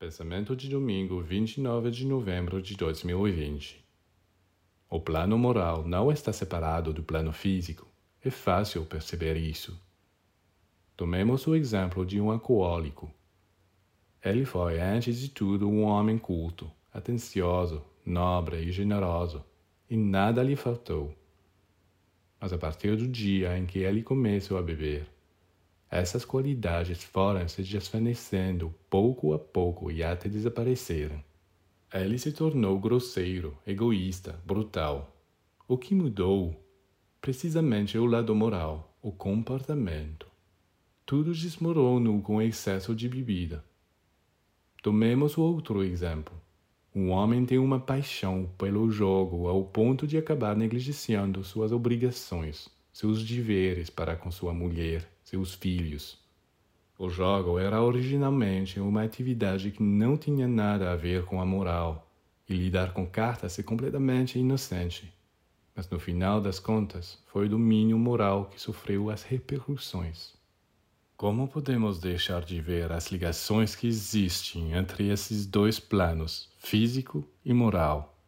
Pensamento de domingo, 29 de novembro de 2020. O plano moral não está separado do plano físico. É fácil perceber isso. Tomemos o exemplo de um alcoólico. Ele foi, antes de tudo, um homem culto, atencioso, nobre e generoso, e nada lhe faltou. Mas a partir do dia em que ele começou a beber, essas qualidades foram se desvanecendo pouco a pouco e até desapareceram. Ele se tornou grosseiro, egoísta, brutal. O que mudou? Precisamente o lado moral, o comportamento. Tudo desmoronou com excesso de bebida. Tomemos outro exemplo. Um homem tem uma paixão pelo jogo ao ponto de acabar negligenciando suas obrigações, seus deveres para com sua mulher, seus filhos. O jogo era originalmente uma atividade que não tinha nada a ver com a moral, e lidar com cartas é completamente inocente. Mas no final das contas, foi o domínio moral que sofreu as repercussões. Como podemos deixar de ver as ligações que existem entre esses dois planos, físico e moral?